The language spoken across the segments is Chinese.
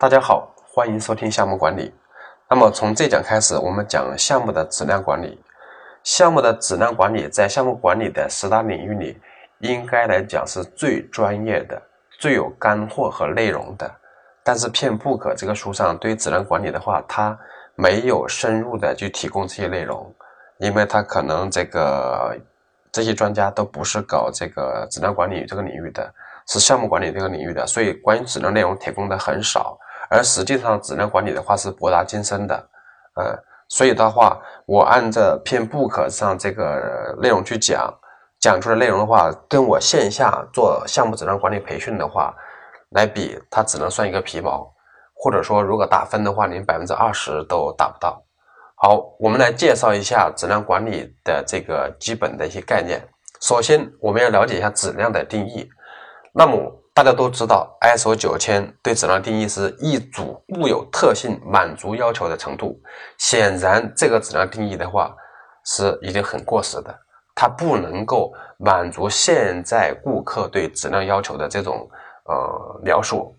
大家好，欢迎收听项目管理。那么从这讲开始，我们讲项目的质量管理。项目的质量管理在项目管理的十大领域里，应该来讲是最专业的、最有干货和内容的。但是片 book 这个书上对质量管理的话，它没有深入的去提供这些内容，因为它可能这个这些专家都不是搞这个质量管理这个领域的。是项目管理这个领域的，所以关于质量内容提供的很少，而实际上质量管理的话是博大精深的，呃，所以的话，我按照片 book 上这个内容去讲，讲出的内容的话，跟我线下做项目质量管理培训的话来比，它只能算一个皮毛，或者说如果打分的话，连百分之二十都达不到。好，我们来介绍一下质量管理的这个基本的一些概念。首先，我们要了解一下质量的定义。那么大家都知道，ISO 九千对质量定义是一组固有特性满足要求的程度。显然，这个质量定义的话是已经很过时的，它不能够满足现在顾客对质量要求的这种呃描述。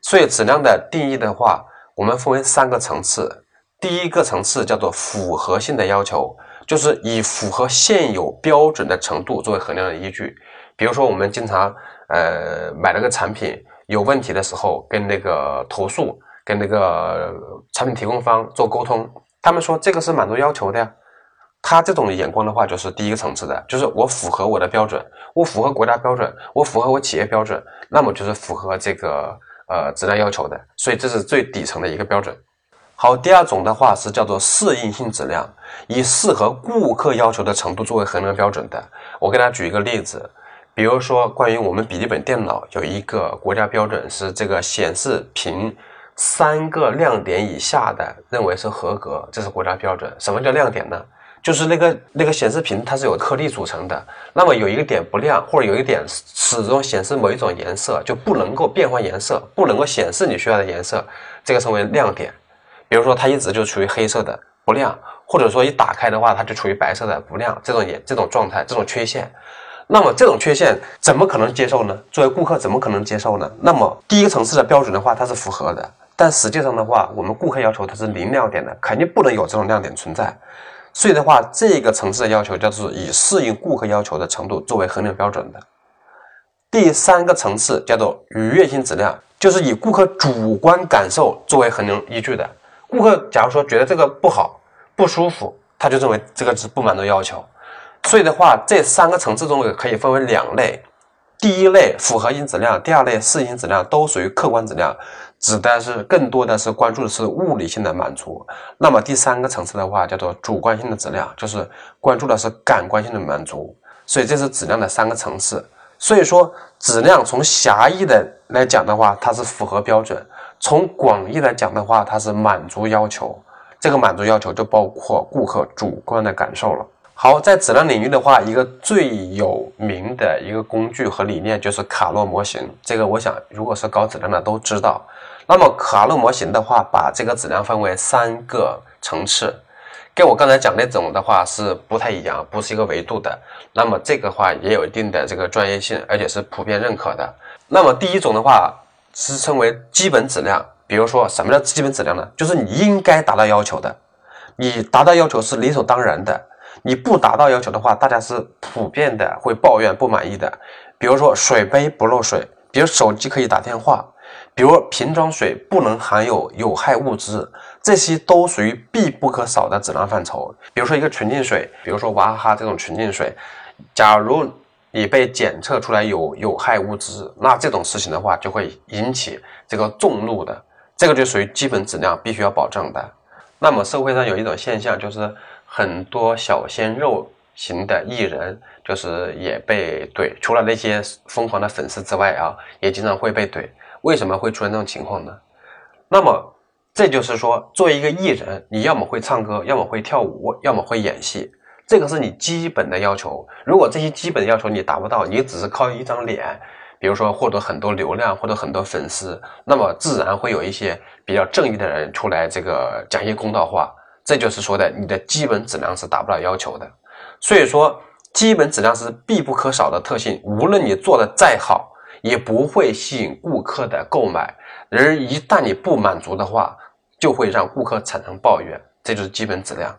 所以，质量的定义的话，我们分为三个层次。第一个层次叫做符合性的要求，就是以符合现有标准的程度作为衡量的依据。比如说，我们经常。呃，买了个产品有问题的时候，跟那个投诉，跟那个产品提供方做沟通，他们说这个是满足要求的呀。他这种眼光的话，就是第一个层次的，就是我符合我的标准，我符合国家标准，我符合我企业标准，那么就是符合这个呃质量要求的。所以这是最底层的一个标准。好，第二种的话是叫做适应性质量，以适合顾客要求的程度作为衡量标准的。我给大家举一个例子。比如说，关于我们笔记本电脑有一个国家标准，是这个显示屏三个亮点以下的认为是合格，这是国家标准。什么叫亮点呢？就是那个那个显示屏它是有颗粒组成的，那么有一个点不亮，或者有一点始终显示某一种颜色，就不能够变换颜色，不能够显示你需要的颜色，这个称为亮点。比如说它一直就处于黑色的不亮，或者说一打开的话它就处于白色的不亮，这种也这种状态，这种缺陷。那么这种缺陷怎么可能接受呢？作为顾客怎么可能接受呢？那么第一个层次的标准的话，它是符合的，但实际上的话，我们顾客要求它是零亮点的，肯定不能有这种亮点存在。所以的话，这个层次的要求叫做以适应顾客要求的程度作为衡量标准的。第三个层次叫做愉悦性质量，就是以顾客主观感受作为衡量依据的。顾客假如说觉得这个不好、不舒服，他就认为这个是不满足要求。所以的话，这三个层次中可以分为两类，第一类符合性质量，第二类适应质量，都属于客观质量，指的是更多的是关注的是物理性的满足。那么第三个层次的话，叫做主观性的质量，就是关注的是感官性的满足。所以这是质量的三个层次。所以说，质量从狭义的来讲的话，它是符合标准；从广义来讲的话，它是满足要求。这个满足要求就包括顾客主观的感受了。好，在质量领域的话，一个最有名的一个工具和理念就是卡洛模型。这个我想，如果是搞质量的都知道。那么卡洛模型的话，把这个质量分为三个层次，跟我刚才讲那种的话是不太一样，不是一个维度的。那么这个话也有一定的这个专业性，而且是普遍认可的。那么第一种的话是称为基本质量，比如说什么叫基本质量呢？就是你应该达到要求的，你达到要求是理所当然的。你不达到要求的话，大家是普遍的会抱怨不满意的。比如说水杯不漏水，比如手机可以打电话，比如瓶装水不能含有有害物质，这些都属于必不可少的质量范畴。比如说一个纯净水，比如说娃哈哈这种纯净水，假如你被检测出来有有害物质，那这种事情的话就会引起这个众怒的，这个就属于基本质量必须要保证的。那么社会上有一种现象就是。很多小鲜肉型的艺人，就是也被怼，除了那些疯狂的粉丝之外啊，也经常会被怼。为什么会出现这种情况呢？那么这就是说，作为一个艺人，你要么会唱歌，要么会跳舞，要么会演戏，这个是你基本的要求。如果这些基本要求你达不到，你只是靠一张脸，比如说获得很多流量，获得很多粉丝，那么自然会有一些比较正义的人出来这个讲一些公道话。这就是说的，你的基本质量是达不到要求的，所以说基本质量是必不可少的特性。无论你做的再好，也不会吸引顾客的购买，而一旦你不满足的话，就会让顾客产生抱怨，这就是基本质量。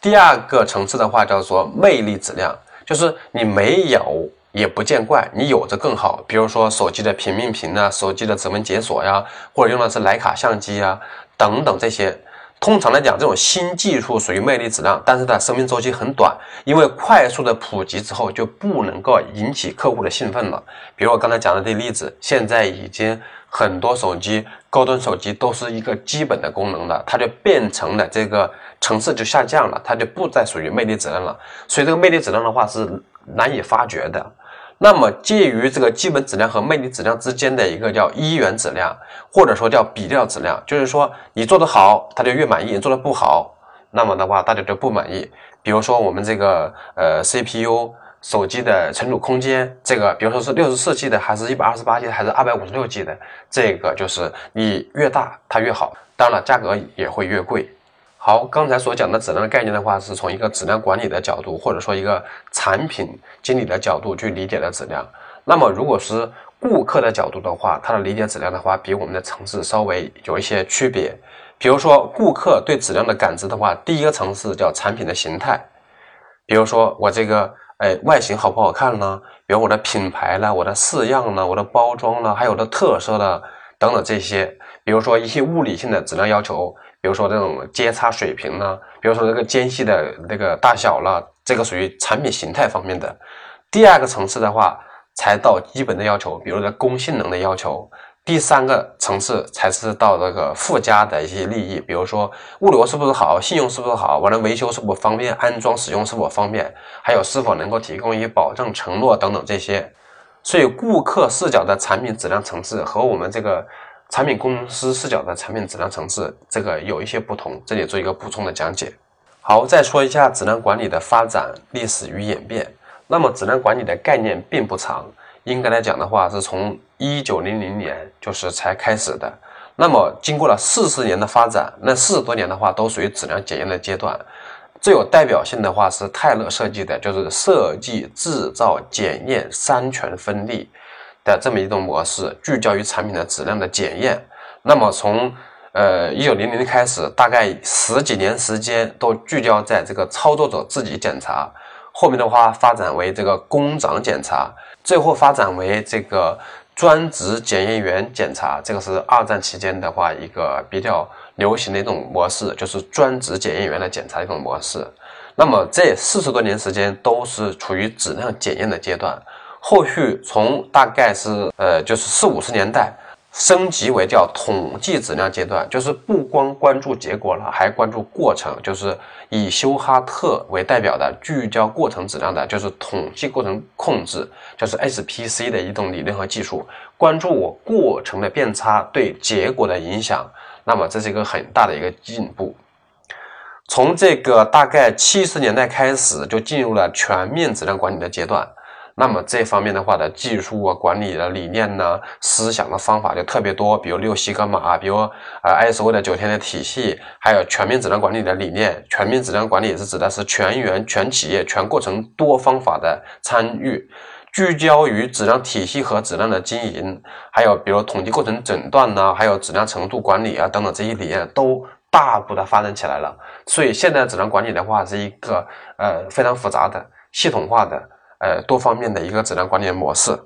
第二个层次的话叫做魅力质量，就是你没有也不见怪，你有着更好。比如说手机的平面屏啊，手机的指纹解锁呀，或者用的是徕卡相机啊，等等这些。通常来讲，这种新技术属于魅力质量，但是它生命周期很短，因为快速的普及之后就不能够引起客户的兴奋了。比如我刚才讲的这例子，现在已经很多手机高端手机都是一个基本的功能了，它就变成了这个层次就下降了，它就不再属于魅力质量了。所以这个魅力质量的话是难以发掘的。那么介于这个基本质量和魅力质量之间的一个叫一元质量，或者说叫比较质量，就是说你做得好，他就越满意；做得不好，那么的话大家就不满意。比如说我们这个呃 CPU 手机的存储空间，这个比如说是六十四 G 的，还是一百二十八 G 的，还是二百五十六 G 的，这个就是你越大它越好，当然了价格也会越贵。好，刚才所讲的质量的概念的话，是从一个质量管理的角度，或者说一个产品经理的角度去理解的质量。那么，如果是顾客的角度的话，他的理解质量的话，比我们的层次稍微有一些区别。比如说，顾客对质量的感知的话，第一个层次叫产品的形态，比如说我这个，哎，外形好不好看呢？比如我的品牌呢，我的式样呢，我的包装呢，还有我的特色呢，等等这些。比如说一些物理性的质量要求。比如说这种接差水平呢，比如说这个间隙的那个大小了，这个属于产品形态方面的。第二个层次的话，才到基本的要求，比如说工性能的要求。第三个层次才是到这个附加的一些利益，比如说物流是不是好，信用是不是好，完了维修是否方便，安装使用是否方便，还有是否能够提供一些保证承诺等等这些。所以顾客视角的产品质量层次和我们这个。产品公司视角的产品质量层次，这个有一些不同，这里做一个补充的讲解。好，再说一下质量管理的发展历史与演变。那么，质量管理的概念并不长，应该来讲的话，是从一九零零年就是才开始的。那么，经过了四十年的发展，那四十多年的话，都属于质量检验的阶段。最有代表性的话是泰勒设计的，就是设计、制造、检验三权分立。的这么一种模式，聚焦于产品的质量的检验。那么从呃一九零零年开始，大概十几年时间都聚焦在这个操作者自己检查。后面的话发展为这个工长检查，最后发展为这个专职检验员检查。这个是二战期间的话一个比较流行的一种模式，就是专职检验员的检查一种模式。那么这四十多年时间都是处于质量检验的阶段。后续从大概是呃，就是四五十年代升级为叫统计质量阶段，就是不光关注结果了，还关注过程，就是以休哈特为代表的聚焦过程质量的，就是统计过程控制，就是 SPC 的一种理论和技术，关注我过程的变差对结果的影响。那么这是一个很大的一个进步。从这个大概七十年代开始，就进入了全面质量管理的阶段。那么这方面的话的技术啊、管理的理念呢、思想的方法就特别多，比如六西格玛，比如呃 ISO 的九天的体系，还有全面质量管理的理念。全面质量管理也是指的是全员、全企业、全过程多方法的参与，聚焦于质量体系和质量的经营，还有比如统计过程诊断呢，还有质量程度管理啊等等这些理念都大步的发展起来了。所以现在质量管理的话是一个呃非常复杂的、系统化的。呃，多方面的一个质量管理模式。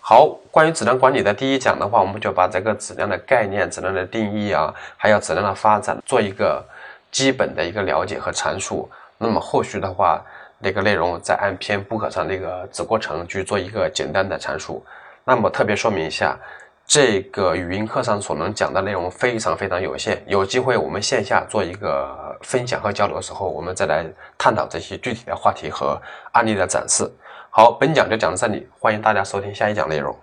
好，关于质量管理的第一讲的话，我们就把这个质量的概念、质量的定义啊，还有质量的发展做一个基本的一个了解和阐述。那么后续的话，那个内容再按篇 book 上那个子过程去做一个简单的阐述。那么特别说明一下，这个语音课上所能讲的内容非常非常有限。有机会我们线下做一个分享和交流的时候，我们再来探讨这些具体的话题和案例的展示。好，本讲就讲到这里，欢迎大家收听下一讲内容。